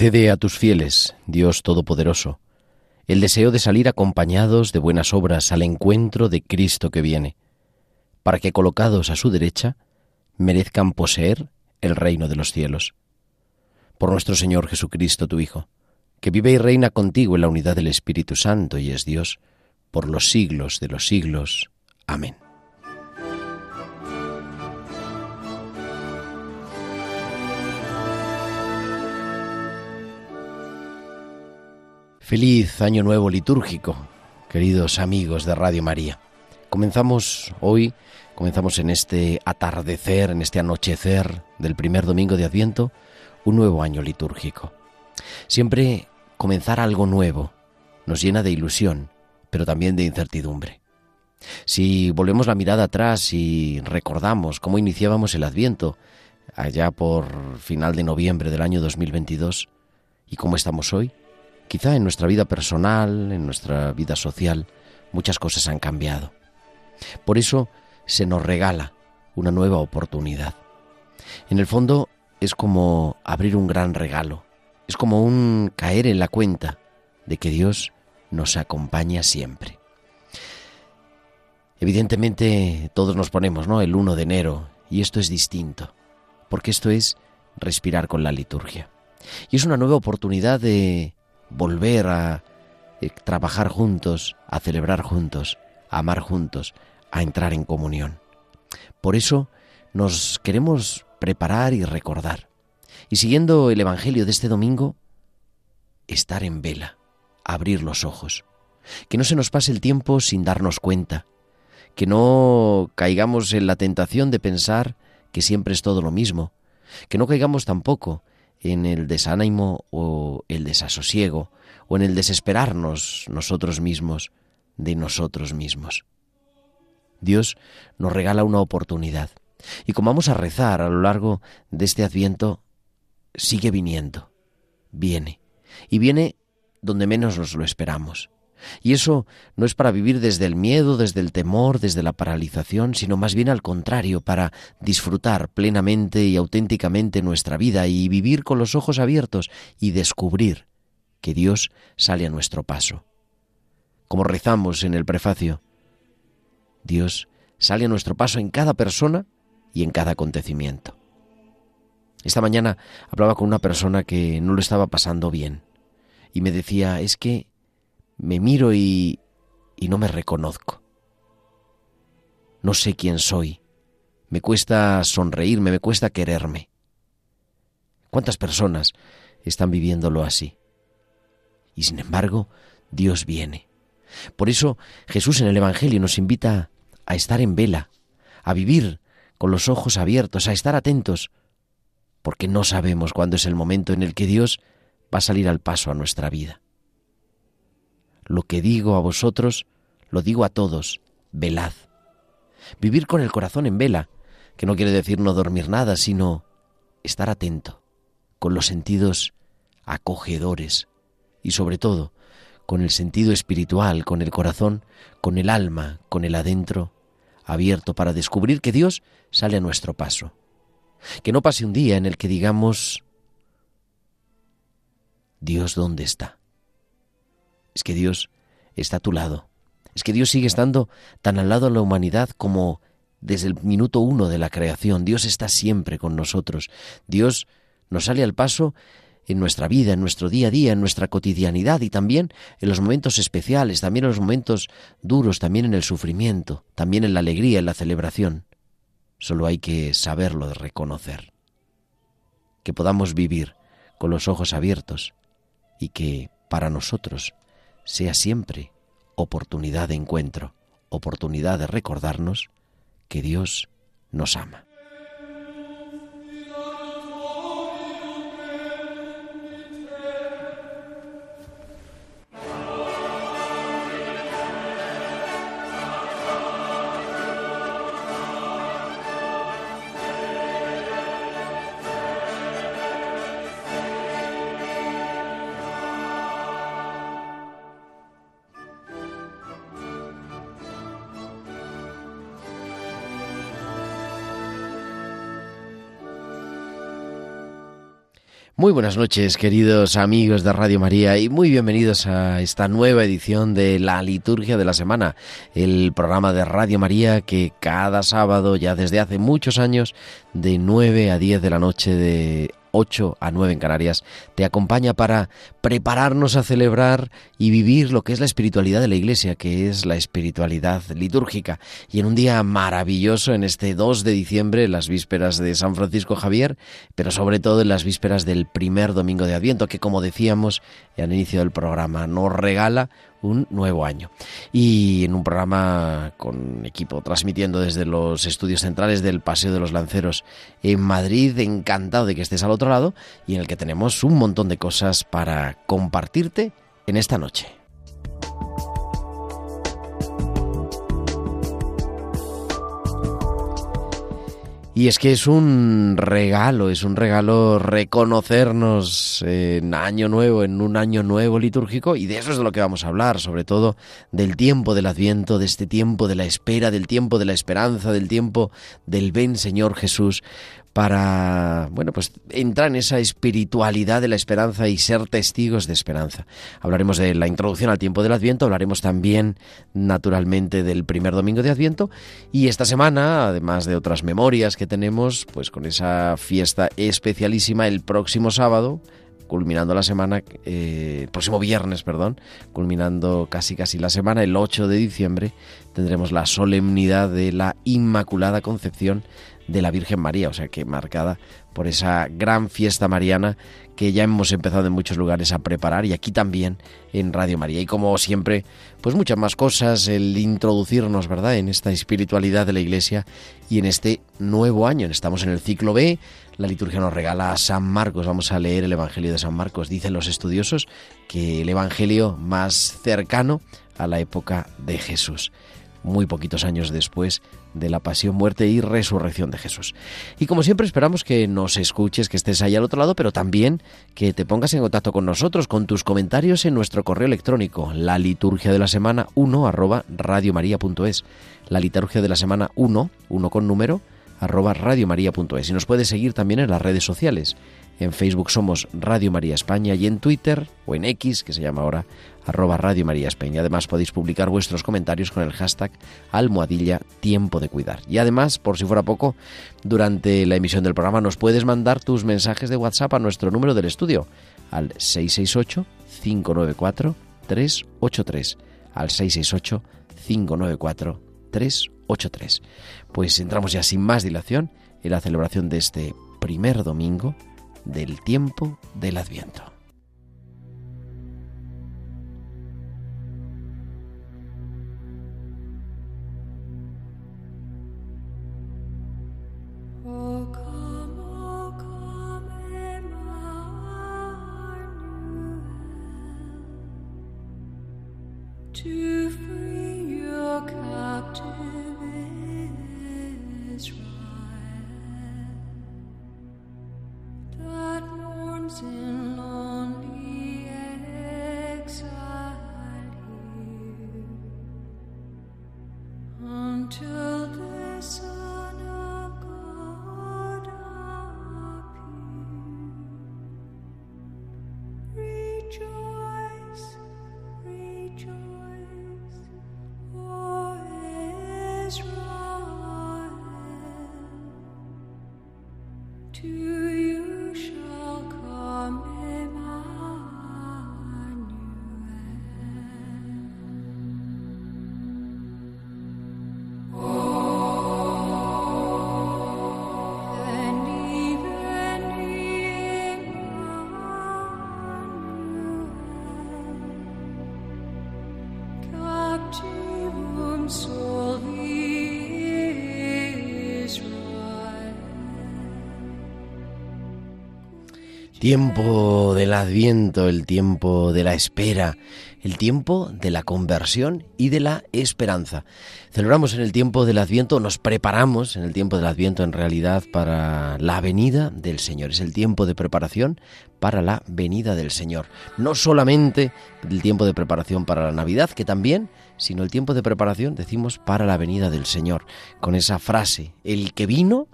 Concede a tus fieles, Dios Todopoderoso, el deseo de salir acompañados de buenas obras al encuentro de Cristo que viene, para que colocados a su derecha merezcan poseer el reino de los cielos. Por nuestro Señor Jesucristo, tu Hijo, que vive y reina contigo en la unidad del Espíritu Santo y es Dios, por los siglos de los siglos. Amén. Feliz año nuevo litúrgico, queridos amigos de Radio María. Comenzamos hoy, comenzamos en este atardecer, en este anochecer del primer domingo de Adviento, un nuevo año litúrgico. Siempre comenzar algo nuevo nos llena de ilusión, pero también de incertidumbre. Si volvemos la mirada atrás y recordamos cómo iniciábamos el Adviento, allá por final de noviembre del año 2022, y cómo estamos hoy, Quizá en nuestra vida personal, en nuestra vida social, muchas cosas han cambiado. Por eso se nos regala una nueva oportunidad. En el fondo es como abrir un gran regalo, es como un caer en la cuenta de que Dios nos acompaña siempre. Evidentemente todos nos ponemos, ¿no? El 1 de enero y esto es distinto, porque esto es respirar con la liturgia. Y es una nueva oportunidad de volver a eh, trabajar juntos, a celebrar juntos, a amar juntos, a entrar en comunión. Por eso nos queremos preparar y recordar. Y siguiendo el Evangelio de este domingo, estar en vela, abrir los ojos. Que no se nos pase el tiempo sin darnos cuenta. Que no caigamos en la tentación de pensar que siempre es todo lo mismo. Que no caigamos tampoco en el desánimo o el desasosiego o en el desesperarnos nosotros mismos de nosotros mismos. Dios nos regala una oportunidad y como vamos a rezar a lo largo de este adviento, sigue viniendo, viene y viene donde menos nos lo esperamos. Y eso no es para vivir desde el miedo, desde el temor, desde la paralización, sino más bien al contrario, para disfrutar plenamente y auténticamente nuestra vida y vivir con los ojos abiertos y descubrir que Dios sale a nuestro paso. Como rezamos en el prefacio, Dios sale a nuestro paso en cada persona y en cada acontecimiento. Esta mañana hablaba con una persona que no lo estaba pasando bien y me decía, es que me miro y, y no me reconozco. No sé quién soy. Me cuesta sonreírme, me cuesta quererme. ¿Cuántas personas están viviéndolo así? Y sin embargo, Dios viene. Por eso Jesús en el Evangelio nos invita a estar en vela, a vivir con los ojos abiertos, a estar atentos, porque no sabemos cuándo es el momento en el que Dios va a salir al paso a nuestra vida. Lo que digo a vosotros, lo digo a todos, velad. Vivir con el corazón en vela, que no quiere decir no dormir nada, sino estar atento, con los sentidos acogedores y sobre todo con el sentido espiritual, con el corazón, con el alma, con el adentro, abierto para descubrir que Dios sale a nuestro paso. Que no pase un día en el que digamos, Dios, ¿dónde está? Es que Dios está a tu lado. Es que Dios sigue estando tan al lado de la humanidad como desde el minuto uno de la creación. Dios está siempre con nosotros. Dios nos sale al paso en nuestra vida, en nuestro día a día, en nuestra cotidianidad y también en los momentos especiales, también en los momentos duros, también en el sufrimiento, también en la alegría, en la celebración. Solo hay que saberlo reconocer. Que podamos vivir con los ojos abiertos y que para nosotros sea siempre oportunidad de encuentro, oportunidad de recordarnos que Dios nos ama. Muy buenas noches, queridos amigos de Radio María, y muy bienvenidos a esta nueva edición de la Liturgia de la Semana, el programa de Radio María que cada sábado, ya desde hace muchos años, de 9 a 10 de la noche de 8 a 9 en Canarias, te acompaña para prepararnos a celebrar y vivir lo que es la espiritualidad de la Iglesia, que es la espiritualidad litúrgica. Y en un día maravilloso, en este 2 de diciembre, las vísperas de San Francisco Javier, pero sobre todo en las vísperas del primer domingo de Adviento, que como decíamos al inicio del programa, nos regala un nuevo año. Y en un programa con equipo transmitiendo desde los estudios centrales del Paseo de los Lanceros en Madrid, encantado de que estés al otro lado y en el que tenemos un montón de cosas para compartirte en esta noche. Y es que es un regalo, es un regalo reconocernos en año nuevo, en un año nuevo litúrgico, y de eso es de lo que vamos a hablar, sobre todo del tiempo del adviento, de este tiempo de la espera, del tiempo de la esperanza, del tiempo del ven Señor Jesús, para, bueno, pues entrar en esa espiritualidad de la esperanza y ser testigos de esperanza. Hablaremos de la introducción al tiempo del Adviento, hablaremos también, naturalmente, del primer domingo de Adviento y esta semana, además de otras memorias que tenemos, pues con esa fiesta especialísima el próximo sábado, culminando la semana, eh, próximo viernes, perdón, culminando casi casi la semana, el 8 de diciembre, tendremos la solemnidad de la Inmaculada Concepción de la Virgen María, o sea que marcada por esa gran fiesta mariana que ya hemos empezado en muchos lugares a preparar y aquí también en Radio María. Y como siempre, pues muchas más cosas, el introducirnos, ¿verdad?, en esta espiritualidad de la Iglesia y en este nuevo año. Estamos en el ciclo B, la liturgia nos regala a San Marcos, vamos a leer el Evangelio de San Marcos. Dicen los estudiosos que el Evangelio más cercano a la época de Jesús muy poquitos años después de la pasión, muerte y resurrección de Jesús. Y como siempre esperamos que nos escuches, que estés ahí al otro lado, pero también que te pongas en contacto con nosotros, con tus comentarios en nuestro correo electrónico, la liturgia de la semana 1 arroba radiomaria.es. La liturgia de la semana 1, 1 con número, arroba radiomaria.es. Y nos puedes seguir también en las redes sociales. En Facebook somos Radio María España y en Twitter o en X, que se llama ahora arroba Radio María España. Además podéis publicar vuestros comentarios con el hashtag almohadilla tiempo de cuidar. Y además, por si fuera poco, durante la emisión del programa nos puedes mandar tus mensajes de WhatsApp a nuestro número del estudio al 668 594 383 al 668 594 383. Pues entramos ya sin más dilación en la celebración de este primer domingo del tiempo del Adviento. Tiempo del adviento, el tiempo de la espera, el tiempo de la conversión y de la esperanza. Celebramos en el tiempo del adviento, nos preparamos en el tiempo del adviento en realidad para la venida del Señor. Es el tiempo de preparación para la venida del Señor. No solamente el tiempo de preparación para la Navidad, que también, sino el tiempo de preparación, decimos, para la venida del Señor. Con esa frase, el que vino,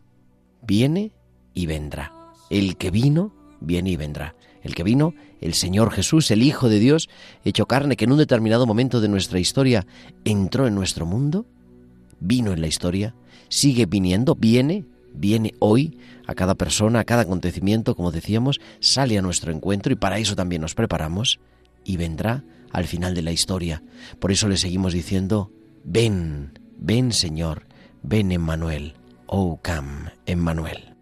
viene y vendrá. El que vino, viene y vendrá. El que vino, el Señor Jesús, el Hijo de Dios, hecho carne, que en un determinado momento de nuestra historia entró en nuestro mundo, vino en la historia, sigue viniendo, viene, viene hoy a cada persona, a cada acontecimiento, como decíamos, sale a nuestro encuentro y para eso también nos preparamos y vendrá al final de la historia. Por eso le seguimos diciendo, ven, ven Señor, ven Emmanuel, oh come, Emmanuel.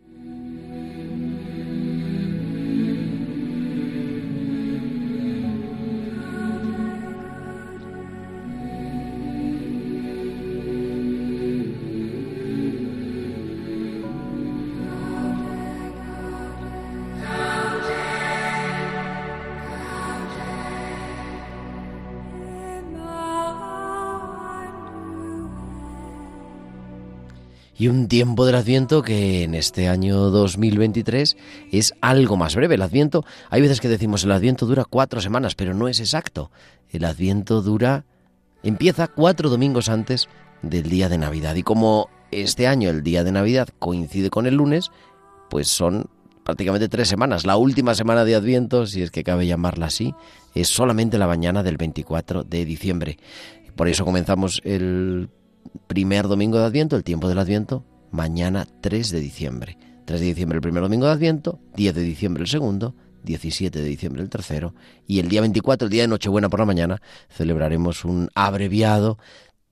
Y un tiempo del Adviento que en este año 2023 es algo más breve. El Adviento, hay veces que decimos el Adviento dura cuatro semanas, pero no es exacto. El Adviento dura, empieza cuatro domingos antes del día de Navidad. Y como este año el día de Navidad coincide con el lunes, pues son prácticamente tres semanas. La última semana de Adviento, si es que cabe llamarla así, es solamente la mañana del 24 de diciembre. Por eso comenzamos el primer domingo de Adviento, el tiempo del Adviento, mañana 3 de diciembre. 3 de diciembre el primer domingo de Adviento, 10 de diciembre el segundo, 17 de diciembre el tercero y el día 24, el día de Nochebuena por la mañana, celebraremos un abreviado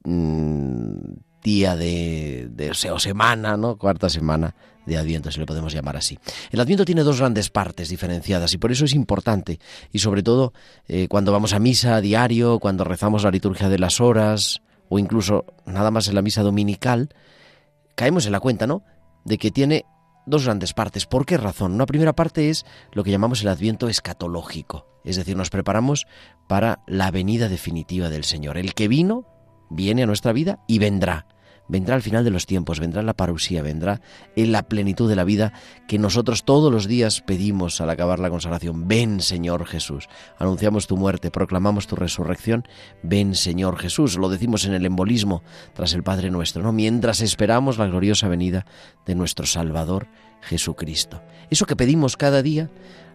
mm, día de, de o semana, ¿no? Cuarta semana de Adviento, si le podemos llamar así. El Adviento tiene dos grandes partes diferenciadas y por eso es importante, y sobre todo eh, cuando vamos a misa a diario, cuando rezamos la liturgia de las horas, o incluso nada más en la misa dominical, caemos en la cuenta, ¿no? De que tiene dos grandes partes. ¿Por qué razón? Una primera parte es lo que llamamos el adviento escatológico, es decir, nos preparamos para la venida definitiva del Señor. El que vino, viene a nuestra vida y vendrá vendrá al final de los tiempos, vendrá la parusía, vendrá en la plenitud de la vida que nosotros todos los días pedimos al acabar la consagración. Ven, Señor Jesús. Anunciamos tu muerte, proclamamos tu resurrección. Ven, Señor Jesús. Lo decimos en el embolismo tras el Padre nuestro, ¿no? Mientras esperamos la gloriosa venida de nuestro Salvador Jesucristo. Eso que pedimos cada día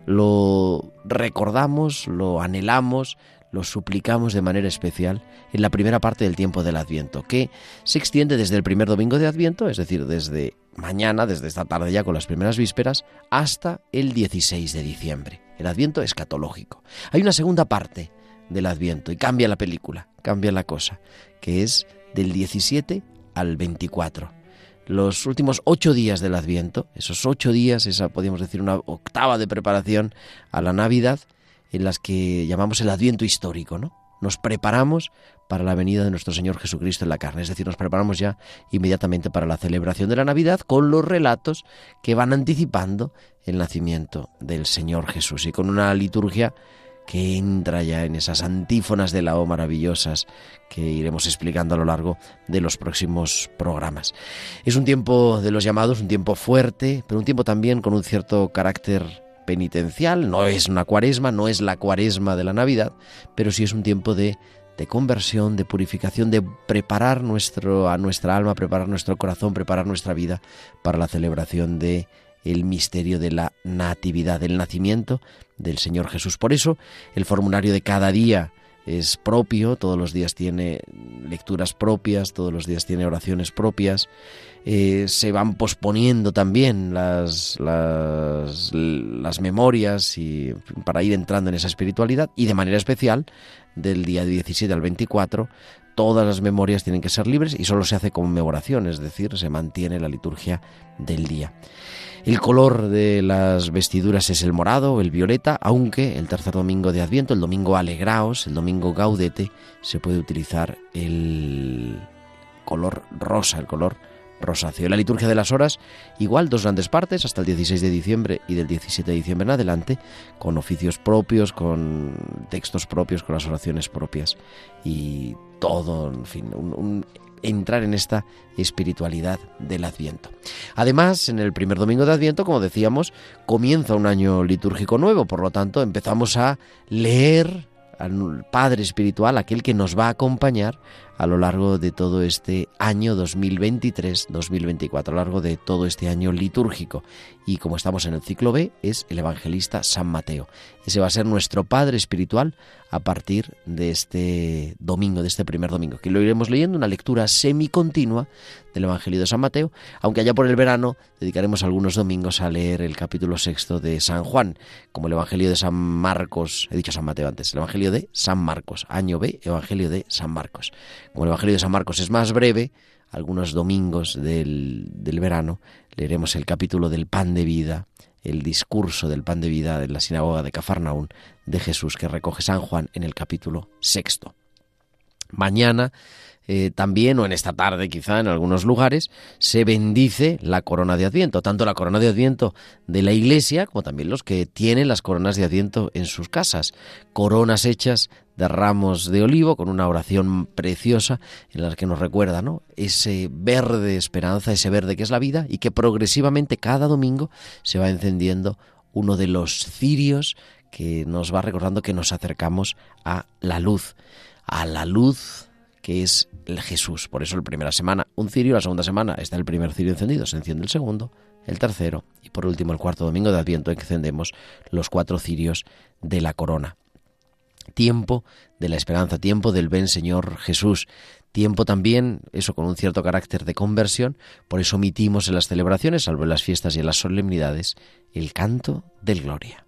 lo recordamos, lo anhelamos, lo suplicamos de manera especial en la primera parte del tiempo del Adviento, que se extiende desde el primer domingo de Adviento, es decir, desde mañana, desde esta tarde ya con las primeras vísperas, hasta el 16 de diciembre. El Adviento escatológico. Hay una segunda parte del Adviento y cambia la película, cambia la cosa, que es del 17 al 24. Los últimos ocho días del Adviento, esos ocho días, esa podríamos decir una octava de preparación a la Navidad, en las que llamamos el Adviento histórico, ¿no? Nos preparamos para la venida de nuestro Señor Jesucristo en la carne, es decir, nos preparamos ya inmediatamente para la celebración de la Navidad con los relatos que van anticipando el nacimiento del Señor Jesús y con una liturgia que entra ya en esas antífonas de la O maravillosas que iremos explicando a lo largo de los próximos programas. Es un tiempo de los llamados, un tiempo fuerte, pero un tiempo también con un cierto carácter penitencial, no es una cuaresma, no es la cuaresma de la Navidad, pero sí es un tiempo de, de conversión, de purificación, de preparar nuestro, a nuestra alma, preparar nuestro corazón, preparar nuestra vida para la celebración de el misterio de la natividad, del nacimiento del Señor Jesús. Por eso, el formulario de cada día es propio, todos los días tiene lecturas propias, todos los días tiene oraciones propias. Eh, se van posponiendo también las, las, las memorias y, para ir entrando en esa espiritualidad y de manera especial del día 17 al 24 todas las memorias tienen que ser libres y solo se hace conmemoración, es decir, se mantiene la liturgia del día. El color de las vestiduras es el morado, el violeta, aunque el tercer domingo de Adviento, el domingo Alegraos, el domingo Gaudete, se puede utilizar el color rosa, el color rosáceo. La liturgia de las horas, igual, dos grandes partes, hasta el 16 de diciembre y del 17 de diciembre en adelante, con oficios propios, con textos propios, con las oraciones propias y todo, en fin, entrar en esta espiritualidad del Adviento. Además, en el primer domingo de Adviento, como decíamos, comienza un año litúrgico nuevo, por lo tanto empezamos a leer al Padre Espiritual, aquel que nos va a acompañar a lo largo de todo este año 2023-2024, a lo largo de todo este año litúrgico. y como estamos en el ciclo B, es el evangelista San Mateo. Ese va a ser nuestro Padre espiritual a partir de este domingo, de este primer domingo, que lo iremos leyendo, una lectura semicontinua del Evangelio de San Mateo, aunque allá por el verano dedicaremos algunos domingos a leer el capítulo sexto de San Juan, como el Evangelio de San Marcos, he dicho San Mateo antes, el Evangelio de San Marcos, año B, Evangelio de San Marcos. Como el Evangelio de San Marcos es más breve, algunos domingos del, del verano leeremos el capítulo del pan de vida, el discurso del pan de vida en la sinagoga de Cafarnaún de Jesús que recoge San Juan en el capítulo sexto. Mañana eh, también, o en esta tarde quizá en algunos lugares, se bendice la corona de Adviento, tanto la corona de Adviento de la Iglesia como también los que tienen las coronas de Adviento en sus casas, coronas hechas de ramos de olivo con una oración preciosa en la que nos recuerda ese verde esperanza, ese verde que es la vida y que progresivamente cada domingo se va encendiendo uno de los cirios que nos va recordando que nos acercamos a la luz, a la luz que es el Jesús. Por eso la primera semana un cirio, la segunda semana está el primer cirio encendido, se enciende el segundo, el tercero y por último el cuarto domingo de Adviento encendemos los cuatro cirios de la corona. Tiempo de la esperanza, tiempo del ven Señor Jesús, tiempo también, eso con un cierto carácter de conversión, por eso omitimos en las celebraciones, salvo en las fiestas y en las solemnidades, el canto del gloria.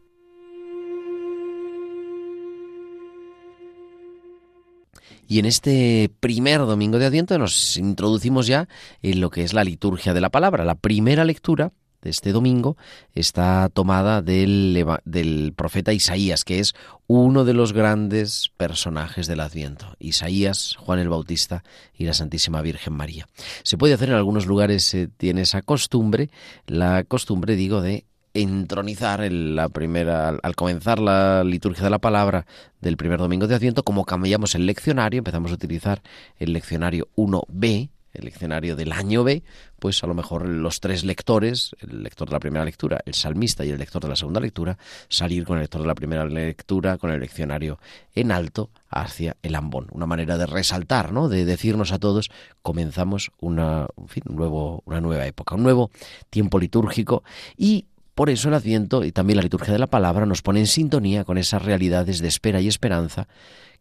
Y en este primer domingo de Adviento nos introducimos ya en lo que es la liturgia de la palabra. La primera lectura de este domingo está tomada del, del, profeta Isaías, que es uno de los grandes personajes del Adviento. Isaías, Juan el Bautista y la Santísima Virgen María. Se puede hacer en algunos lugares, tiene esa costumbre, la costumbre, digo, de entronizar la primera, al, comenzar la liturgia de la palabra del primer domingo de Adviento, como cambiamos el leccionario, empezamos a utilizar el leccionario 1b, el leccionario del año B, pues a lo mejor los tres lectores, el lector de la primera lectura, el salmista y el lector de la segunda lectura, salir con el lector de la primera lectura, con el leccionario en alto hacia el ambón. Una manera de resaltar, ¿no? De decirnos a todos, comenzamos una, nuevo, una nueva época, un nuevo tiempo litúrgico y por eso el Adviento y también la liturgia de la palabra nos pone en sintonía con esas realidades de espera y esperanza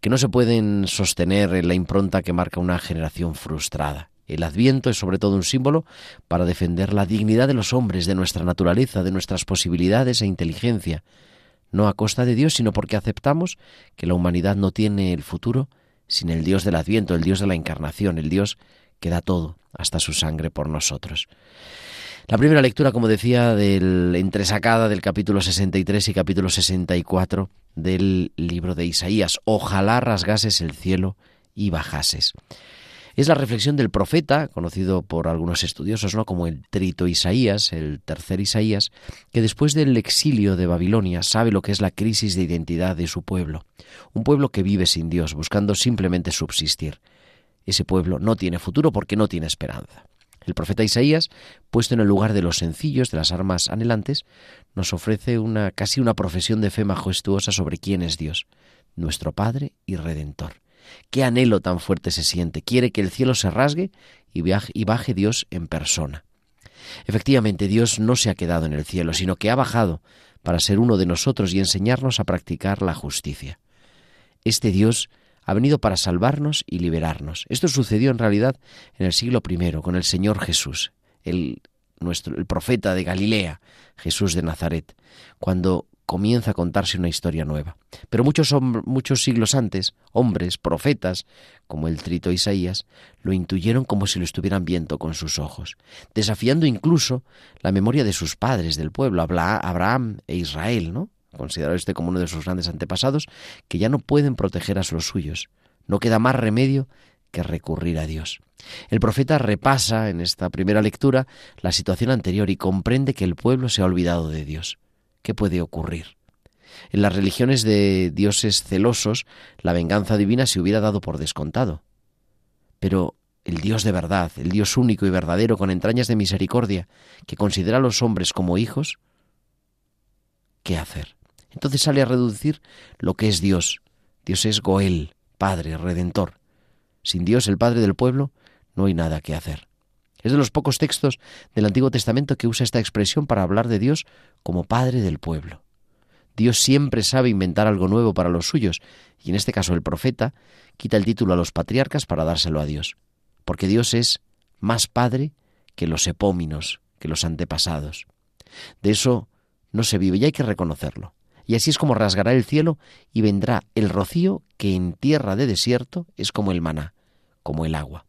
que no se pueden sostener en la impronta que marca una generación frustrada. El Adviento es sobre todo un símbolo para defender la dignidad de los hombres, de nuestra naturaleza, de nuestras posibilidades e inteligencia, no a costa de Dios, sino porque aceptamos que la humanidad no tiene el futuro sin el Dios del Adviento, el Dios de la Encarnación, el Dios que da todo, hasta su sangre por nosotros. La primera lectura, como decía, del entresacada del capítulo 63 y capítulo 64 del libro de Isaías. Ojalá rasgases el cielo y bajases. Es la reflexión del profeta, conocido por algunos estudiosos ¿no? como el trito Isaías, el tercer Isaías, que después del exilio de Babilonia sabe lo que es la crisis de identidad de su pueblo. Un pueblo que vive sin Dios, buscando simplemente subsistir. Ese pueblo no tiene futuro porque no tiene esperanza. El profeta Isaías, puesto en el lugar de los sencillos, de las armas anhelantes, nos ofrece una casi una profesión de fe majestuosa sobre quién es Dios, nuestro Padre y Redentor. Qué anhelo tan fuerte se siente. Quiere que el cielo se rasgue y y baje Dios en persona. Efectivamente, Dios no se ha quedado en el cielo, sino que ha bajado para ser uno de nosotros y enseñarnos a practicar la justicia. Este Dios ha venido para salvarnos y liberarnos. Esto sucedió en realidad en el siglo I con el Señor Jesús, el, nuestro, profeta de Galilea, Jesús de Nazaret, cuando comienza a contarse una historia nueva. Pero muchos, muchos siglos antes, hombres, profetas, como el trito Isaías, lo intuyeron como si lo estuvieran viendo con sus ojos, desafiando incluso la memoria de sus padres del pueblo, Abraham e Israel, ¿no? Considerado este como uno de sus grandes antepasados, que ya no pueden proteger a los suyos. No queda más remedio que recurrir a Dios. El profeta repasa en esta primera lectura la situación anterior y comprende que el pueblo se ha olvidado de Dios. ¿Qué puede ocurrir? En las religiones de dioses celosos, la venganza divina se hubiera dado por descontado. Pero el Dios de verdad, el Dios único y verdadero, con entrañas de misericordia, que considera a los hombres como hijos, ¿qué hacer? Entonces sale a reducir lo que es Dios. Dios es Goel, Padre, Redentor. Sin Dios, el Padre del pueblo, no hay nada que hacer. Es de los pocos textos del Antiguo Testamento que usa esta expresión para hablar de Dios como Padre del pueblo. Dios siempre sabe inventar algo nuevo para los suyos, y en este caso el profeta quita el título a los patriarcas para dárselo a Dios, porque Dios es más Padre que los epóminos, que los antepasados. De eso no se vive y hay que reconocerlo. Y así es como rasgará el cielo y vendrá el rocío que en tierra de desierto es como el maná, como el agua.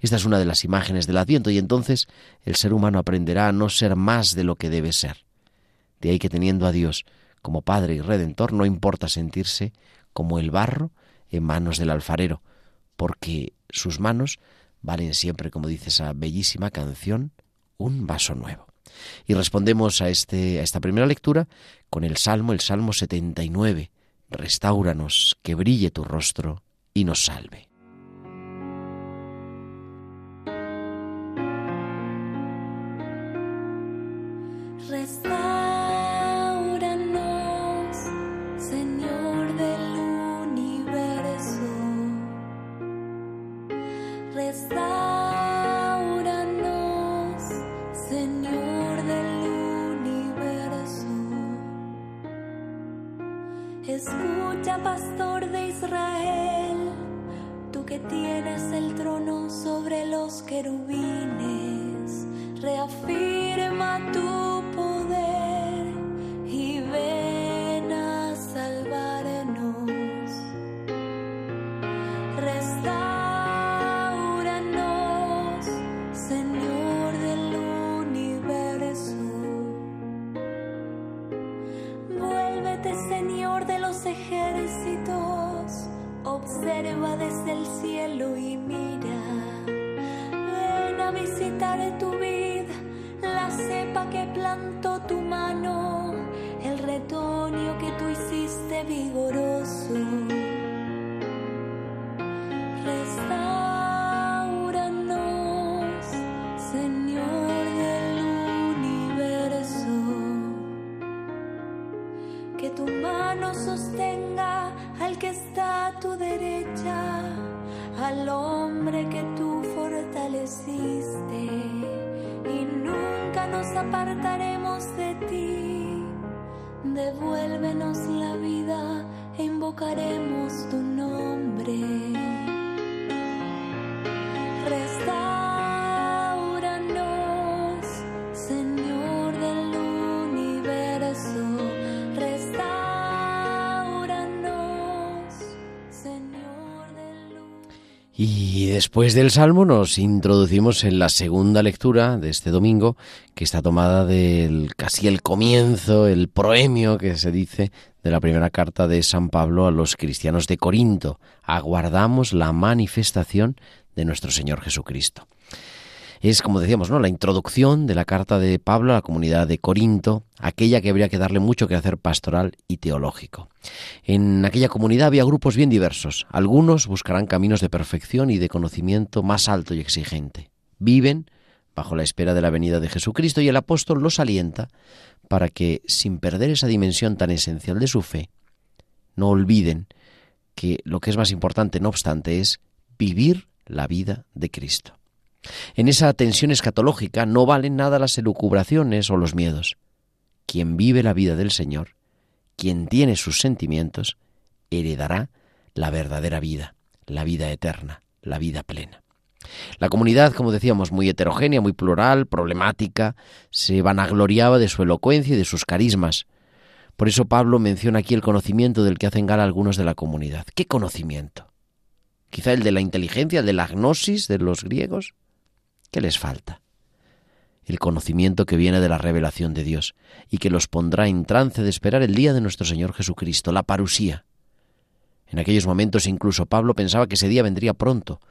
Esta es una de las imágenes del Adviento y entonces el ser humano aprenderá a no ser más de lo que debe ser. De ahí que teniendo a Dios como Padre y Redentor no importa sentirse como el barro en manos del alfarero, porque sus manos valen siempre, como dice esa bellísima canción, un vaso nuevo. Y respondemos a, este, a esta primera lectura con el Salmo, el Salmo 79. Restáuranos, que brille tu rostro y nos salve. Después del Salmo nos introducimos en la segunda lectura de este domingo, que está tomada del casi el comienzo, el proemio que se dice de la primera carta de San Pablo a los cristianos de Corinto. Aguardamos la manifestación de nuestro Señor Jesucristo es, como decíamos, ¿no? la introducción de la carta de Pablo a la comunidad de Corinto, aquella que habría que darle mucho que hacer pastoral y teológico. En aquella comunidad había grupos bien diversos. Algunos buscarán caminos de perfección y de conocimiento más alto y exigente. Viven bajo la espera de la venida de Jesucristo y el apóstol los alienta para que, sin perder esa dimensión tan esencial de su fe, no olviden que lo que es más importante, no obstante, es vivir la vida de Cristo. En esa tensión escatológica no valen nada las elucubraciones o los miedos. Quien vive la vida del Señor, quien tiene sus sentimientos, heredará la verdadera vida, la vida eterna, la vida plena. La comunidad, como decíamos, muy heterogénea, muy plural, problemática, se vanagloriaba de su elocuencia y de sus carismas. Por eso Pablo menciona aquí el conocimiento del que hacen gala algunos de la comunidad. ¿Qué conocimiento? ¿Quizá el de la inteligencia, el de la gnosis de los griegos? ¿Qué les falta? El conocimiento que viene de la revelación de Dios y que los pondrá en trance de esperar el día de nuestro Señor Jesucristo, la parusía. En aquellos momentos incluso Pablo pensaba que ese día vendría pronto,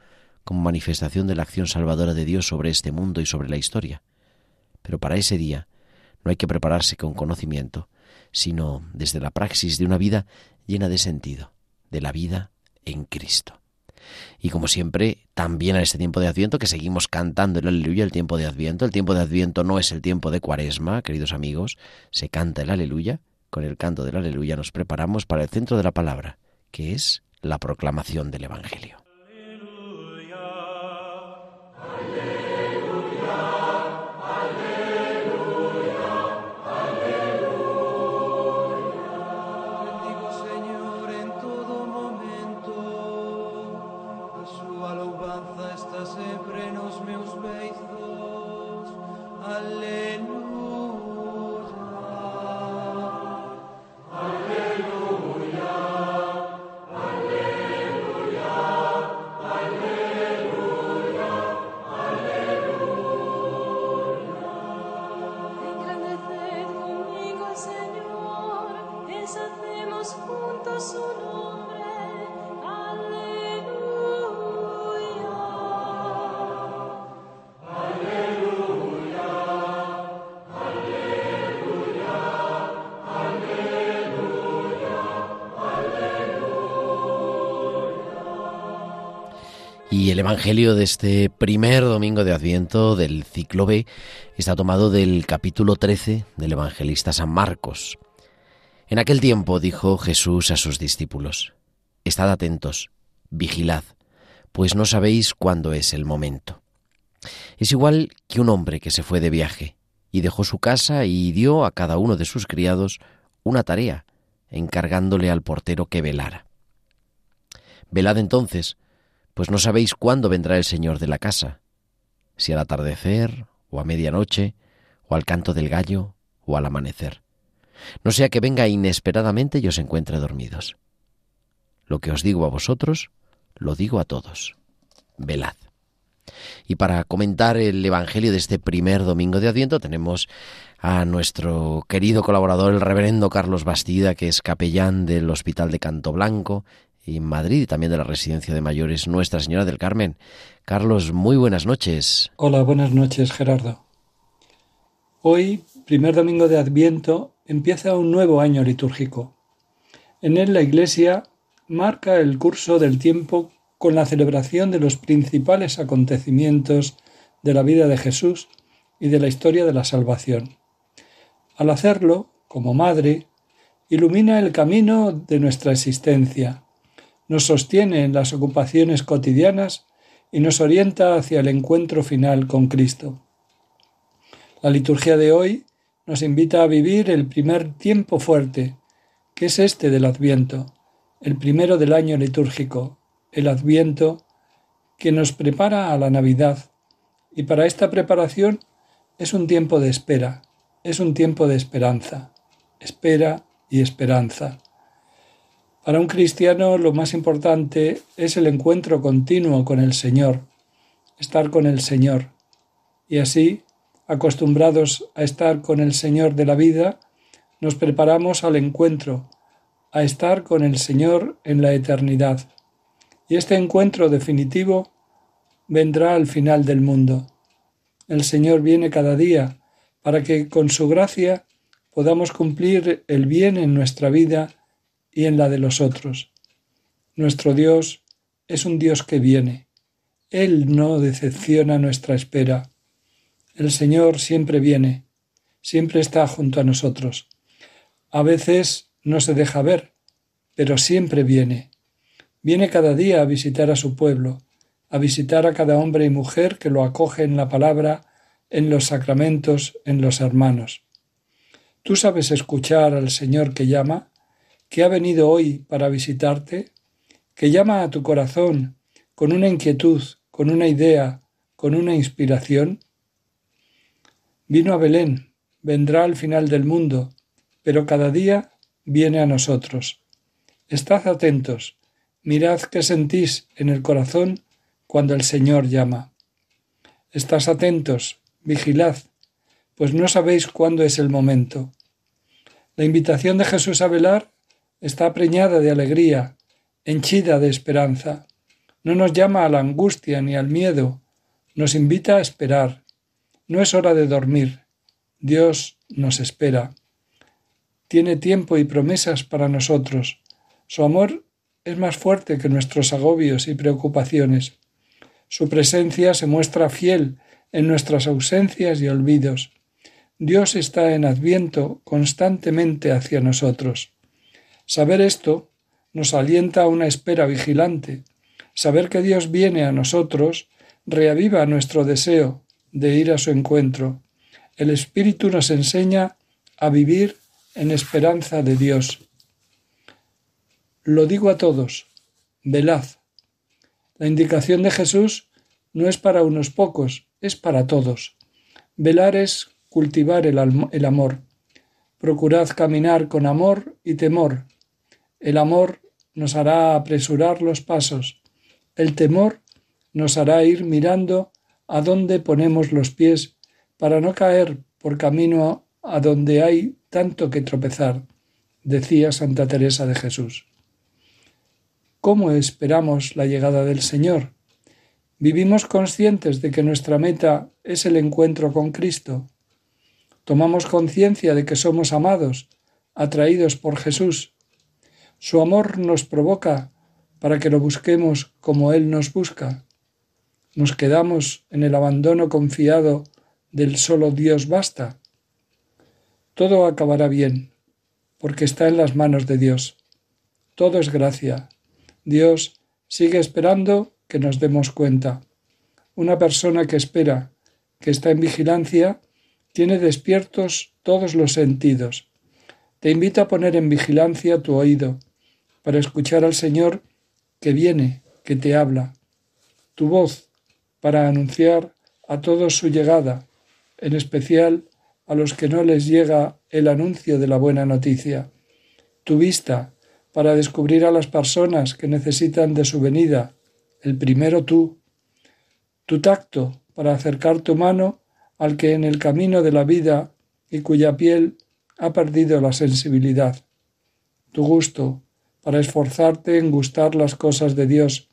como manifestación de la acción salvadora de Dios sobre este mundo y sobre la historia. Pero para ese día no hay que prepararse con conocimiento, sino desde la praxis de una vida llena de sentido, de la vida en Cristo. Y como siempre, también en este tiempo de Adviento que seguimos cantando el aleluya, el tiempo de Adviento. El tiempo de Adviento no es el tiempo de Cuaresma, queridos amigos. Se canta el aleluya. Con el canto del aleluya nos preparamos para el centro de la palabra, que es la proclamación del Evangelio. El Evangelio de este primer domingo de Adviento del ciclo B está tomado del capítulo 13 del evangelista San Marcos. En aquel tiempo dijo Jesús a sus discípulos, Estad atentos, vigilad, pues no sabéis cuándo es el momento. Es igual que un hombre que se fue de viaje y dejó su casa y dio a cada uno de sus criados una tarea, encargándole al portero que velara. Velad entonces, pues no sabéis cuándo vendrá el Señor de la casa, si al atardecer, o a medianoche, o al canto del gallo, o al amanecer. No sea que venga inesperadamente y os encuentre dormidos. Lo que os digo a vosotros, lo digo a todos. Velad. Y para comentar el Evangelio de este primer domingo de Adviento tenemos a nuestro querido colaborador, el reverendo Carlos Bastida, que es capellán del Hospital de Canto Blanco en Madrid y también de la Residencia de Mayores Nuestra Señora del Carmen. Carlos, muy buenas noches. Hola, buenas noches, Gerardo. Hoy, primer domingo de Adviento, empieza un nuevo año litúrgico. En él la Iglesia marca el curso del tiempo con la celebración de los principales acontecimientos de la vida de Jesús y de la historia de la salvación. Al hacerlo, como madre, ilumina el camino de nuestra existencia, nos sostiene en las ocupaciones cotidianas y nos orienta hacia el encuentro final con Cristo. La liturgia de hoy nos invita a vivir el primer tiempo fuerte, que es este del Adviento, el primero del año litúrgico, el Adviento, que nos prepara a la Navidad. Y para esta preparación es un tiempo de espera, es un tiempo de esperanza, espera y esperanza. Para un cristiano lo más importante es el encuentro continuo con el Señor, estar con el Señor. Y así, acostumbrados a estar con el Señor de la vida, nos preparamos al encuentro, a estar con el Señor en la eternidad. Y este encuentro definitivo vendrá al final del mundo. El Señor viene cada día para que con su gracia podamos cumplir el bien en nuestra vida y en la de los otros. Nuestro Dios es un Dios que viene. Él no decepciona nuestra espera. El Señor siempre viene, siempre está junto a nosotros. A veces no se deja ver, pero siempre viene. Viene cada día a visitar a su pueblo, a visitar a cada hombre y mujer que lo acoge en la palabra, en los sacramentos, en los hermanos. ¿Tú sabes escuchar al Señor que llama? Que ha venido hoy para visitarte, que llama a tu corazón con una inquietud, con una idea, con una inspiración? Vino a Belén, vendrá al final del mundo, pero cada día viene a nosotros. Estad atentos, mirad qué sentís en el corazón cuando el Señor llama. Estás atentos, vigilad, pues no sabéis cuándo es el momento. La invitación de Jesús a velar está preñada de alegría, henchida de esperanza. No nos llama a la angustia ni al miedo, nos invita a esperar. No es hora de dormir. Dios nos espera. Tiene tiempo y promesas para nosotros. Su amor es más fuerte que nuestros agobios y preocupaciones. Su presencia se muestra fiel en nuestras ausencias y olvidos. Dios está en adviento constantemente hacia nosotros. Saber esto nos alienta a una espera vigilante. Saber que Dios viene a nosotros reaviva nuestro deseo de ir a su encuentro. El Espíritu nos enseña a vivir en esperanza de Dios. Lo digo a todos, velad. La indicación de Jesús no es para unos pocos, es para todos. Velar es cultivar el, el amor. Procurad caminar con amor y temor, el amor nos hará apresurar los pasos. El temor nos hará ir mirando a dónde ponemos los pies para no caer por camino a donde hay tanto que tropezar, decía Santa Teresa de Jesús. ¿Cómo esperamos la llegada del Señor? ¿Vivimos conscientes de que nuestra meta es el encuentro con Cristo? ¿Tomamos conciencia de que somos amados, atraídos por Jesús su amor nos provoca para que lo busquemos como Él nos busca. ¿Nos quedamos en el abandono confiado del solo Dios basta? Todo acabará bien, porque está en las manos de Dios. Todo es gracia. Dios sigue esperando que nos demos cuenta. Una persona que espera, que está en vigilancia, tiene despiertos todos los sentidos. Te invito a poner en vigilancia tu oído, para escuchar al Señor que viene, que te habla. Tu voz, para anunciar a todos su llegada, en especial a los que no les llega el anuncio de la buena noticia. Tu vista, para descubrir a las personas que necesitan de su venida, el primero tú. Tu tacto, para acercar tu mano al que en el camino de la vida y cuya piel ha perdido la sensibilidad. Tu gusto, para esforzarte en gustar las cosas de Dios,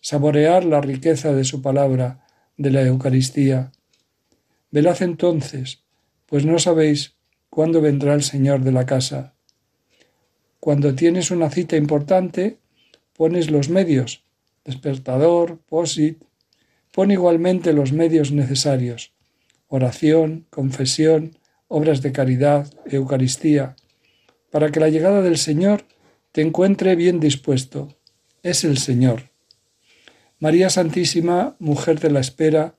saborear la riqueza de su palabra, de la Eucaristía. Velad entonces, pues no sabéis cuándo vendrá el Señor de la casa. Cuando tienes una cita importante, pones los medios, despertador, posit, pon igualmente los medios necesarios, oración, confesión, obras de caridad, Eucaristía, para que la llegada del Señor te encuentre bien dispuesto. Es el Señor. María Santísima, mujer de la espera,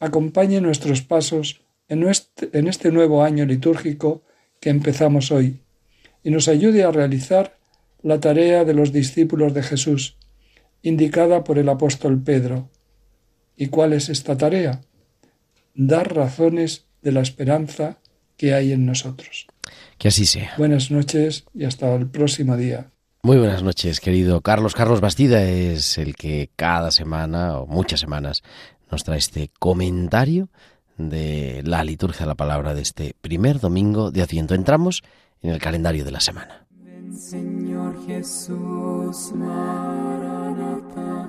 acompañe nuestros pasos en este nuevo año litúrgico que empezamos hoy y nos ayude a realizar la tarea de los discípulos de Jesús, indicada por el apóstol Pedro. ¿Y cuál es esta tarea? Dar razones de la esperanza que hay en nosotros. Que así sea. Buenas noches y hasta el próximo día. Muy buenas noches, querido Carlos. Carlos Bastida es el que cada semana o muchas semanas nos trae este comentario de la liturgia de la palabra de este primer domingo de Adviento. Entramos en el calendario de la semana. Ven Señor Jesús, Maranata.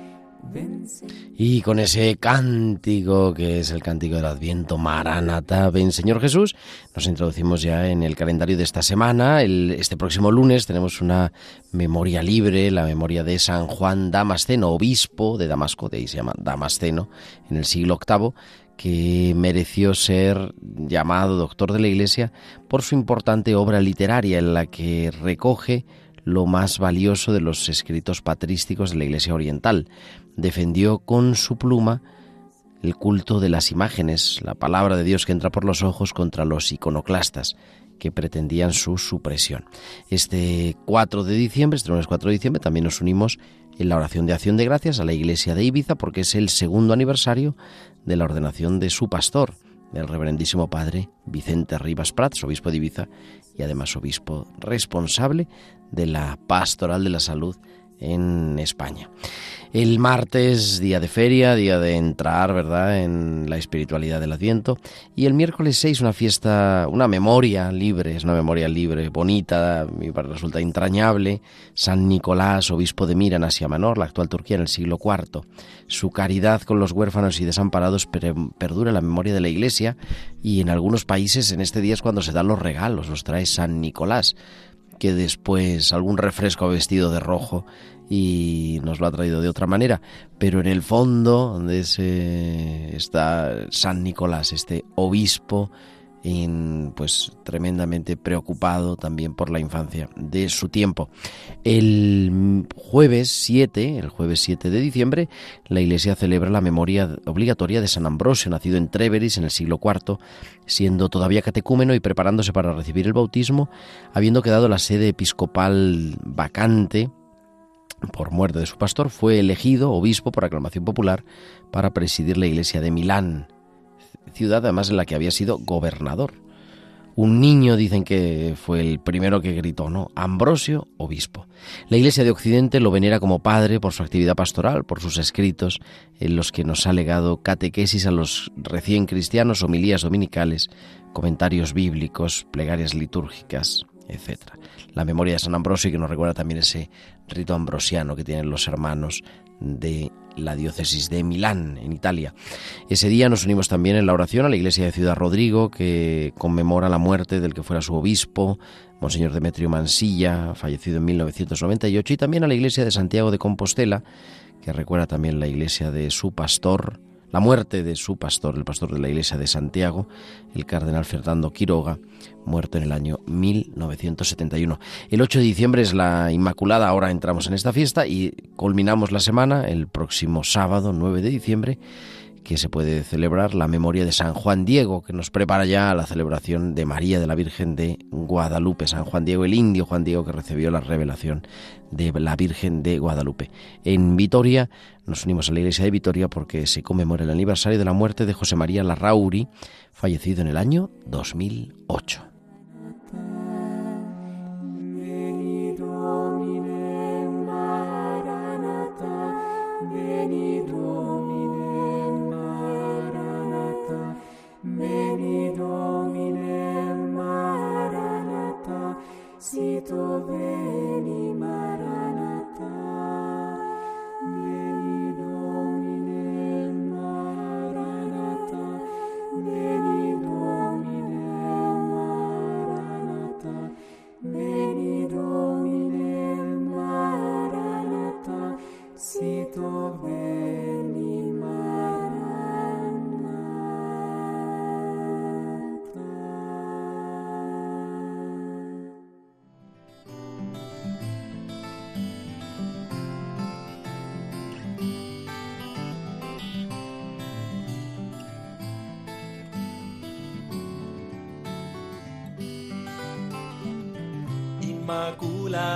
Y con ese cántico que es el cántico del Adviento, Maranata, ven Señor Jesús, nos introducimos ya en el calendario de esta semana. Este próximo lunes tenemos una memoria libre, la memoria de San Juan Damasceno, obispo de Damasco, de ahí se llama Damasceno, en el siglo VIII, que mereció ser llamado doctor de la Iglesia por su importante obra literaria en la que recoge lo más valioso de los escritos patrísticos de la Iglesia Oriental. Defendió con su pluma el culto de las imágenes, la palabra de Dios que entra por los ojos contra los iconoclastas que pretendían su supresión. Este 4 de diciembre, este lunes 4 de diciembre, también nos unimos en la oración de acción de gracias a la iglesia de Ibiza porque es el segundo aniversario de la ordenación de su pastor, del reverendísimo padre Vicente Rivas Prats, obispo de Ibiza y además obispo responsable de la pastoral de la salud en España. El martes, día de feria, día de entrar, ¿verdad?, en la espiritualidad del Adviento. Y el miércoles 6, una fiesta, una memoria libre, es una memoria libre, bonita, me resulta entrañable. San Nicolás, obispo de Mira, en Asia Menor, la actual Turquía, en el siglo IV. Su caridad con los huérfanos y desamparados per- perdura en la memoria de la Iglesia y en algunos países en este día es cuando se dan los regalos, los trae San Nicolás que después algún refresco ha vestido de rojo y nos lo ha traído de otra manera, pero en el fondo de ese está San Nicolás, este obispo en, pues tremendamente preocupado también por la infancia de su tiempo. El jueves 7, el jueves 7 de diciembre, la Iglesia celebra la memoria obligatoria de San Ambrosio, nacido en Tréveris en el siglo IV, siendo todavía catecúmeno y preparándose para recibir el bautismo, habiendo quedado la sede episcopal vacante por muerte de su pastor, fue elegido obispo por aclamación popular para presidir la iglesia de Milán, ciudad además en la que había sido gobernador. Un niño dicen que fue el primero que gritó, ¿no? Ambrosio, obispo. La Iglesia de Occidente lo venera como padre por su actividad pastoral, por sus escritos, en los que nos ha legado catequesis a los recién cristianos, homilías dominicales, comentarios bíblicos, plegarias litúrgicas, etc. La memoria de San Ambrosio que nos recuerda también ese rito ambrosiano que tienen los hermanos de la diócesis de Milán, en Italia. Ese día nos unimos también en la oración a la iglesia de Ciudad Rodrigo, que conmemora la muerte del que fuera su obispo, Monseñor Demetrio Mansilla, fallecido en 1998, y también a la iglesia de Santiago de Compostela, que recuerda también la iglesia de su pastor, la muerte de su pastor, el pastor de la iglesia de Santiago, el cardenal Fernando Quiroga, muerto en el año 1971. El 8 de diciembre es la Inmaculada, ahora entramos en esta fiesta y culminamos la semana el próximo sábado 9 de diciembre que se puede celebrar la memoria de San Juan Diego, que nos prepara ya a la celebración de María de la Virgen de Guadalupe. San Juan Diego, el indio Juan Diego que recibió la revelación de la Virgen de Guadalupe. En Vitoria nos unimos a la iglesia de Vitoria porque se conmemora el aniversario de la muerte de José María Larrauri, fallecido en el año 2008. Veni Domine Maranatha, si tu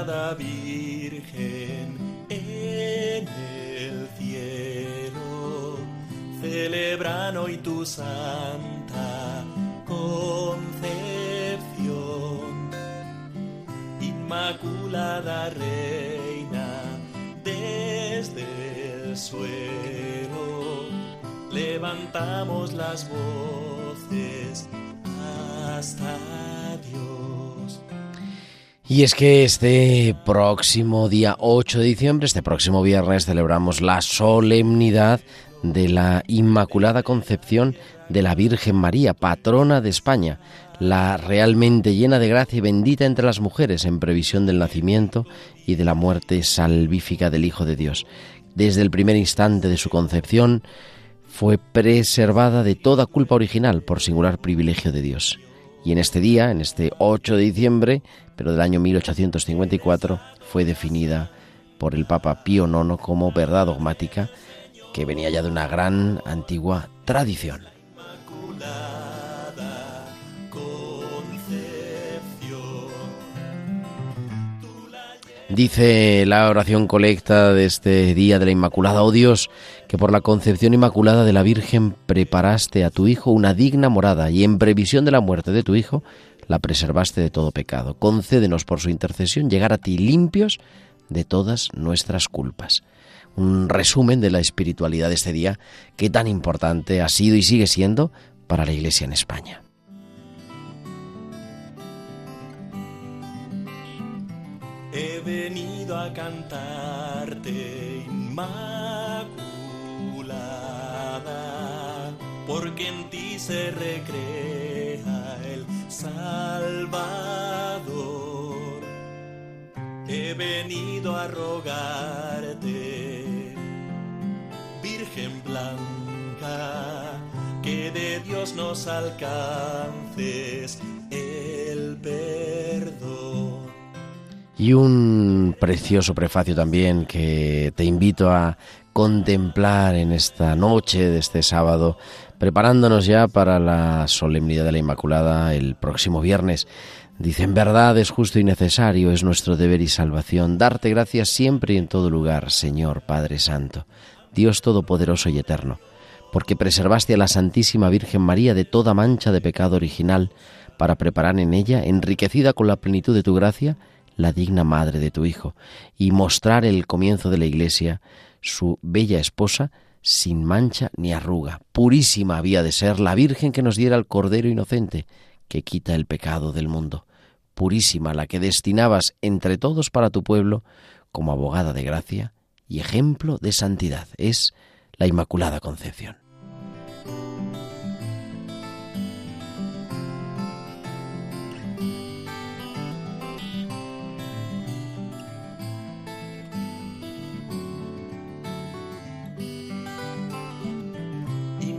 Virgen en el cielo, celebran hoy tu santa concepción. Inmaculada Reina, desde el suelo, levantamos las voces Y es que este próximo día 8 de diciembre, este próximo viernes, celebramos la solemnidad de la Inmaculada Concepción de la Virgen María, patrona de España, la realmente llena de gracia y bendita entre las mujeres en previsión del nacimiento y de la muerte salvífica del Hijo de Dios. Desde el primer instante de su concepción fue preservada de toda culpa original por singular privilegio de Dios. Y en este día, en este 8 de diciembre, pero del año 1854, fue definida por el Papa Pío IX como verdad dogmática que venía ya de una gran antigua tradición. Dice la oración colecta de este día de la Inmaculada, oh Dios, que por la concepción inmaculada de la Virgen preparaste a tu Hijo una digna morada y en previsión de la muerte de tu Hijo la preservaste de todo pecado. Concédenos por su intercesión llegar a ti limpios de todas nuestras culpas. Un resumen de la espiritualidad de este día que tan importante ha sido y sigue siendo para la Iglesia en España. He venido a cantarte, Inmaculada, porque en ti se recrea Salvador. He venido a rogarte, Virgen blanca, que de Dios nos alcances el perdón. Y un precioso prefacio también que te invito a contemplar en esta noche de este sábado, preparándonos ya para la solemnidad de la Inmaculada el próximo viernes. Dice, en verdad es justo y necesario, es nuestro deber y salvación, darte gracias siempre y en todo lugar, Señor Padre Santo, Dios Todopoderoso y Eterno, porque preservaste a la Santísima Virgen María de toda mancha de pecado original, para preparar en ella, enriquecida con la plenitud de tu gracia, la digna madre de tu Hijo, y mostrar el comienzo de la Iglesia, su bella esposa, sin mancha ni arruga. Purísima había de ser la Virgen que nos diera el Cordero inocente, que quita el pecado del mundo. Purísima la que destinabas entre todos para tu pueblo, como abogada de gracia y ejemplo de santidad. Es la Inmaculada Concepción.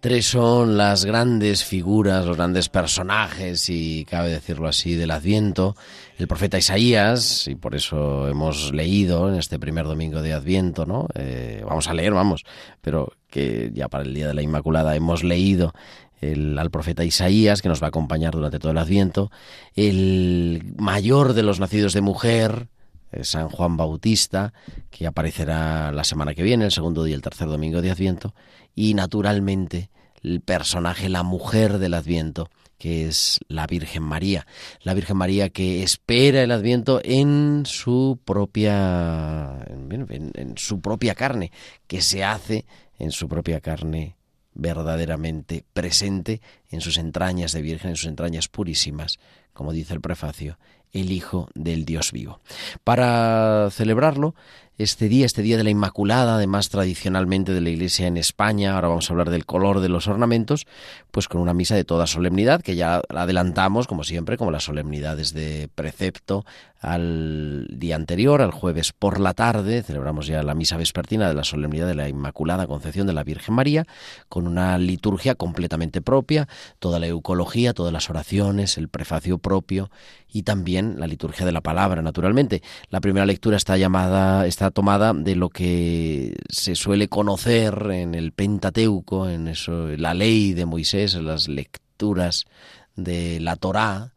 Tres son las grandes figuras, los grandes personajes, y cabe decirlo así, del Adviento. El profeta Isaías, y por eso hemos leído en este primer domingo de Adviento, ¿no? Eh, vamos a leer, vamos, pero que ya para el Día de la Inmaculada hemos leído al profeta Isaías, que nos va a acompañar durante todo el Adviento. El mayor de los nacidos de mujer, eh, San Juan Bautista, que aparecerá la semana que viene, el segundo y el tercer domingo de Adviento, y naturalmente el personaje, la mujer del Adviento, que es la Virgen María. La Virgen María que espera el Adviento en su propia en, su propia carne, que se hace en su propia carne verdaderamente presente en sus entrañas de Virgen, en sus entrañas purísimas, como dice el prefacio, el Hijo del Dios vivo. Para celebrarlo, este día, este día de la Inmaculada, además tradicionalmente de la Iglesia en España, ahora vamos a hablar del color de los ornamentos, pues con una misa de toda solemnidad, que ya la adelantamos, como siempre, como las solemnidades de precepto al día anterior, al jueves por la tarde, celebramos ya la misa vespertina de la solemnidad de la Inmaculada Concepción de la Virgen María, con una liturgia completamente propia, toda la eucología, todas las oraciones, el prefacio propio y también la liturgia de la palabra, naturalmente. La primera lectura está llamada, está tomada de lo que se suele conocer en el Pentateuco, en eso, la ley de Moisés, en las lecturas de la Torá,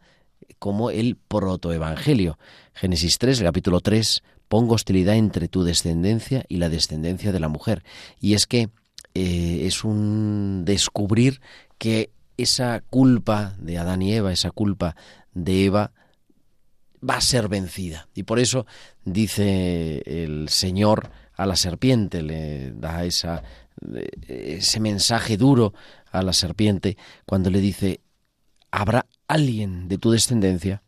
como el protoevangelio. Génesis 3, el capítulo 3, pongo hostilidad entre tu descendencia y la descendencia de la mujer. Y es que eh, es un descubrir que esa culpa de Adán y Eva, esa culpa de Eva, va a ser vencida. Y por eso dice el Señor a la serpiente, le da esa, ese mensaje duro a la serpiente cuando le dice, habrá alguien de tu descendencia,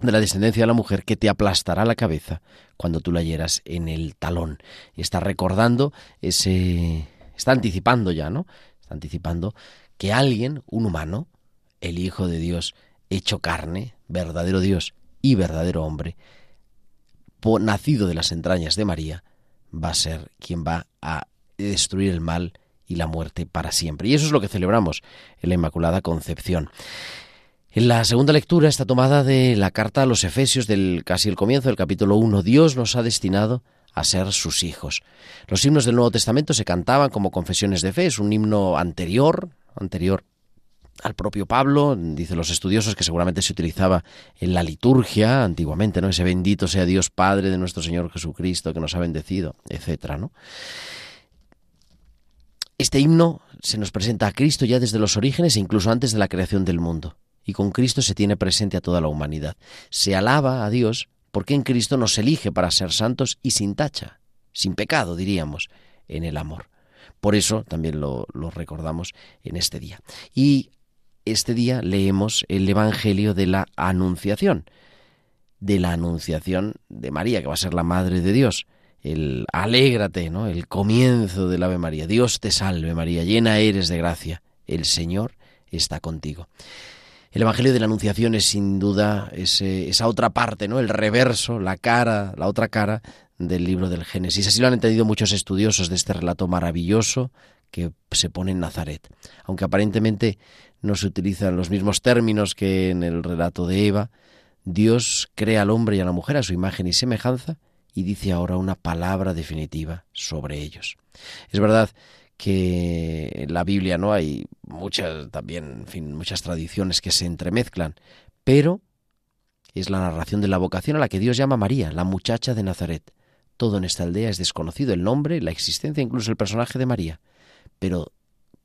de la descendencia de la mujer, que te aplastará la cabeza cuando tú la hieras en el talón. Y está recordando ese... está anticipando ya, ¿no? Está anticipando que alguien, un humano, el Hijo de Dios, hecho carne, verdadero Dios y verdadero hombre, nacido de las entrañas de María, va a ser quien va a destruir el mal y la muerte para siempre. Y eso es lo que celebramos en la Inmaculada Concepción. En la segunda lectura está tomada de la carta a los Efesios del casi el comienzo del capítulo 1. Dios nos ha destinado a ser sus hijos. Los himnos del Nuevo Testamento se cantaban como confesiones de fe, es un himno anterior, anterior al propio Pablo, dicen los estudiosos que seguramente se utilizaba en la liturgia antiguamente, ¿no? Ese bendito sea Dios Padre de nuestro Señor Jesucristo que nos ha bendecido, etcétera, ¿no? Este himno se nos presenta a Cristo ya desde los orígenes e incluso antes de la creación del mundo, y con Cristo se tiene presente a toda la humanidad. Se alaba a Dios porque en Cristo nos elige para ser santos y sin tacha, sin pecado, diríamos, en el amor. Por eso también lo, lo recordamos en este día. Y este día leemos el Evangelio de la Anunciación, de la Anunciación de María, que va a ser la Madre de Dios. El alégrate, ¿no? El comienzo del Ave María. Dios te salve María, llena eres de gracia. El Señor está contigo. El Evangelio de la Anunciación es sin duda esa otra parte, ¿no? El reverso, la cara, la otra cara del libro del Génesis. Así lo han entendido muchos estudiosos de este relato maravilloso que se pone en Nazaret. Aunque aparentemente no se utilizan los mismos términos que en el relato de Eva, Dios crea al hombre y a la mujer a su imagen y semejanza y dice ahora una palabra definitiva sobre ellos. Es verdad que en la Biblia no hay muchas también, fin, muchas tradiciones que se entremezclan, pero es la narración de la vocación a la que Dios llama María, la muchacha de Nazaret, Todo en esta aldea es desconocido, el nombre, la existencia, incluso el personaje de María. Pero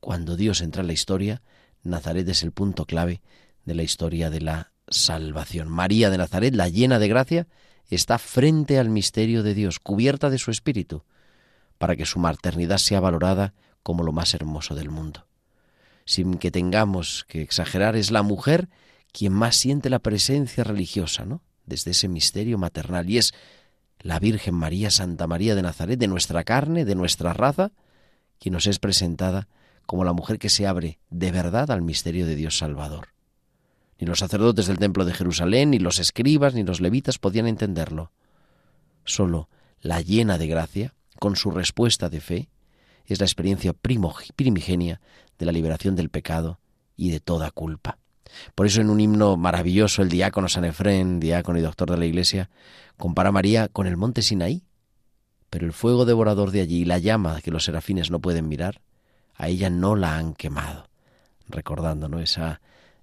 cuando Dios entra en la historia, Nazaret es el punto clave de la historia de la salvación. María de Nazaret, la llena de gracia, está frente al misterio de Dios, cubierta de su espíritu, para que su maternidad sea valorada como lo más hermoso del mundo. Sin que tengamos que exagerar, es la mujer quien más siente la presencia religiosa, ¿no? Desde ese misterio maternal. Y es la Virgen María, Santa María de Nazaret, de nuestra carne, de nuestra raza, quien nos es presentada como la mujer que se abre de verdad al misterio de Dios Salvador. Ni los sacerdotes del templo de Jerusalén, ni los escribas, ni los levitas podían entenderlo. Solo la llena de gracia, con su respuesta de fe, es la experiencia primigenia de la liberación del pecado y de toda culpa. Por eso en un himno maravilloso el diácono San Efrén, diácono y doctor de la Iglesia, compara a María con el monte Sinaí. Pero el fuego devorador de allí y la llama que los serafines no pueden mirar, a ella no la han quemado, recordándonos esa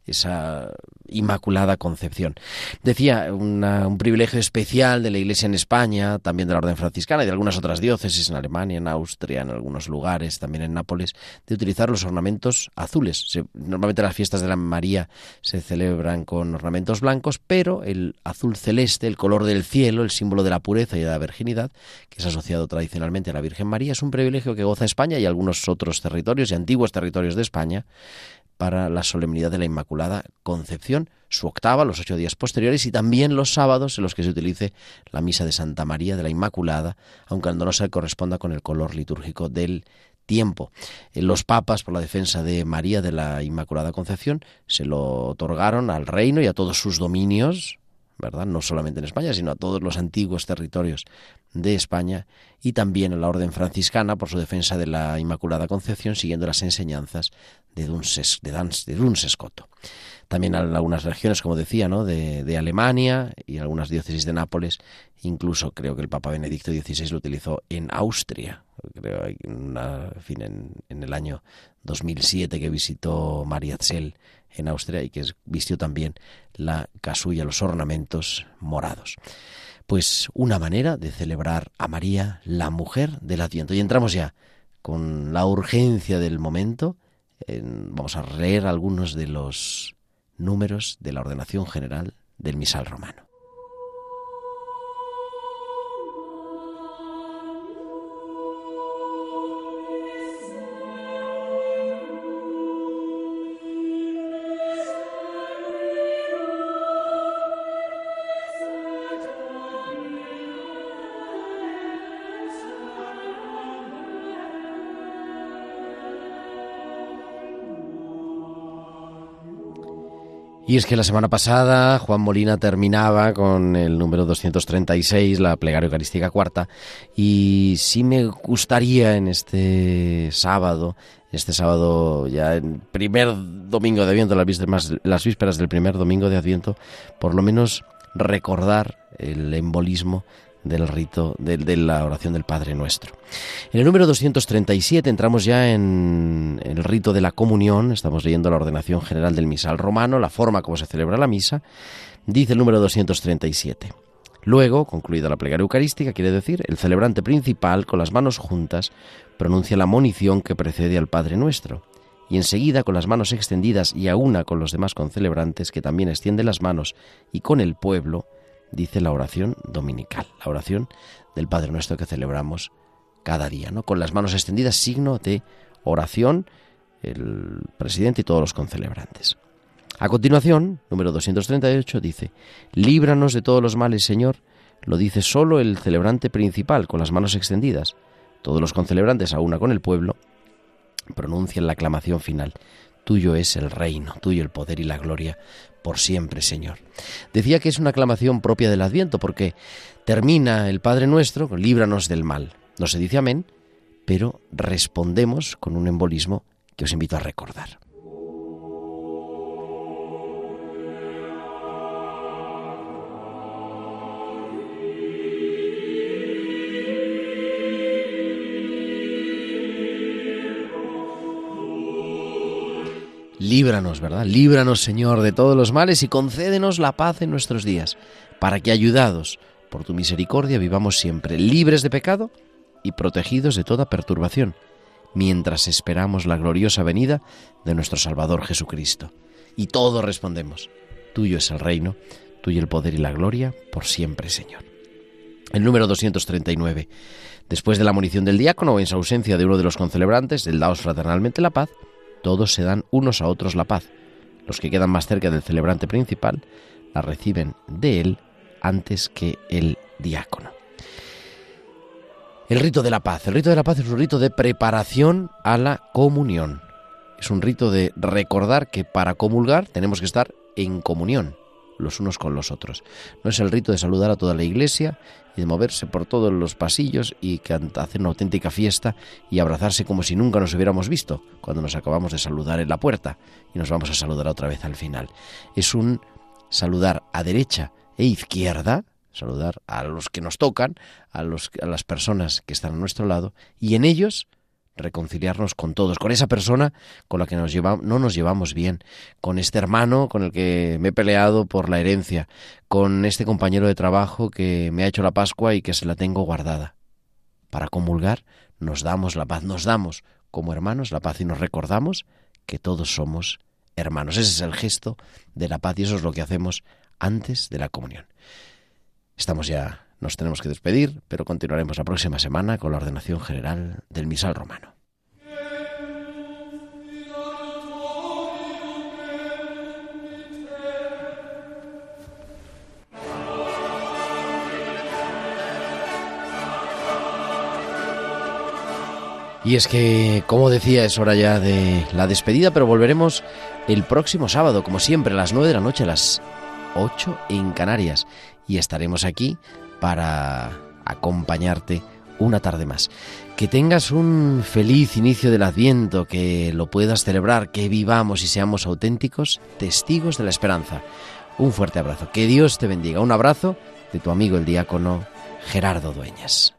esa Inmaculada Concepción. Decía, un privilegio especial de la Iglesia en España, también de la Orden Franciscana y de algunas otras diócesis en Alemania, en Austria, en algunos lugares, también en Nápoles, de utilizar los ornamentos azules. normalmente las fiestas de la María se celebran con ornamentos blancos, pero el azul celeste, el color del cielo, el símbolo de la pureza y de la virginidad, que es asociado tradicionalmente a la Virgen María, es un privilegio que goza España y algunos otros territorios y antiguos territorios de España para la solemnidad de la Inmaculada Concepción, su octava, los ocho días posteriores, y también los sábados en los que se utilice la misa de Santa María de la Inmaculada, aunque no se corresponda con el color litúrgico del tiempo. Eh, los papas, por la defensa de María de la Inmaculada Concepción, se lo otorgaron al reino y a todos sus dominios, ¿verdad? No solamente en España, sino a todos los antiguos territorios de España y también a la Orden Franciscana por su defensa de la Inmaculada Concepción, siguiendo las enseñanzas de Duns, de, de También algunas regiones, como decía, ¿no? de, de, Alemania y algunas diócesis de Nápoles. Incluso creo que el Papa Benedicto XVI lo utilizó en Austria. Creo en, fin, en, en, el año 2007 que visitó María Zell en Austria y que vistió también la casulla, los ornamentos morados. Pues una manera de celebrar a María, la mujer del Adviento. Y entramos ya con la urgencia del momento vamos a leer algunos de los números de la ordenación general del misal romano. Y es que la semana pasada Juan Molina terminaba con el número 236, la plegaria eucarística cuarta, y sí me gustaría en este sábado, este sábado ya en primer domingo de Adviento, las vísperas, las vísperas del primer domingo de Adviento, por lo menos recordar el embolismo del rito de, la oración del Padre Nuestro. En el número 237 entramos ya en el rito de la comunión, estamos leyendo la ordenación general del misal romano, la forma como se celebra la misa, dice el número 237. Luego, concluida la plegaria eucarística, quiere decir, el celebrante principal, con las manos juntas, pronuncia la monición que precede al Padre Nuestro, y enseguida, con las manos extendidas y a una con los demás concelebrantes, que también extiende las manos, y con el pueblo, dice la oración dominical, la oración del Padre Nuestro que celebramos cada día, ¿no? Con las manos extendidas, signo de oración, el presidente y todos los concelebrantes. A continuación, número 238 dice, líbranos de todos los males, Señor, lo dice solo el celebrante principal, con las manos extendidas. Todos los concelebrantes, a una con el pueblo, pronuncian la aclamación final. Tuyo es el reino, tuyo el poder y la gloria por siempre, Señor. Decía que es una aclamación propia del Adviento, porque termina el Padre Nuestro, líbranos del mal. No se dice amén, pero respondemos con un embolismo que os invito a recordar. Líbranos, ¿verdad? Líbranos, Señor, de todos los males y concédenos la paz en nuestros días, para que, ayudados por tu misericordia vivamos siempre libres de pecado y protegidos de toda perturbación, mientras esperamos la gloriosa venida de nuestro Salvador Jesucristo. Y todos respondemos, tuyo es el reino, tuyo el poder y la gloria, por siempre, Señor. El número 239. Después de la munición del diácono o en su ausencia de uno de los concelebrantes del daos fraternalmente la paz, todos se dan unos a otros la paz. Los que quedan más cerca del celebrante principal la reciben de él antes que el diácono. El rito de la paz. El rito de la paz es un rito de preparación a la comunión. Es un rito de recordar que para comulgar tenemos que estar en comunión los unos con los otros. No es el rito de saludar a toda la iglesia y de moverse por todos los pasillos y hacer una auténtica fiesta y abrazarse como si nunca nos hubiéramos visto cuando nos acabamos de saludar en la puerta y nos vamos a saludar otra vez al final. Es un saludar a derecha e izquierda, saludar a los que nos tocan, a, los, a las personas que están a nuestro lado y en ellos reconciliarnos con todos, con esa persona con la que no nos llevamos bien, con este hermano con el que me he peleado por la herencia, con este compañero de trabajo que me ha hecho la Pascua y que se la tengo guardada. Para comulgar nos damos la paz, nos damos como hermanos la paz y nos recordamos que todos somos hermanos. Ese es el gesto de la paz y eso es lo que hacemos antes de la comunión. Estamos ya nos tenemos que despedir, pero continuaremos la próxima semana con la ordenación general del misal romano. Y es que, como decía, es hora ya de la despedida, pero volveremos el próximo sábado, como siempre, a las 9 de la noche, a las 8 en Canarias. Y estaremos aquí para acompañarte una tarde más. Que tengas un feliz inicio del Adviento, que lo puedas celebrar, que vivamos y seamos auténticos testigos de la esperanza. Un fuerte abrazo. Que Dios te bendiga. Un abrazo de tu amigo el diácono Gerardo Dueñas.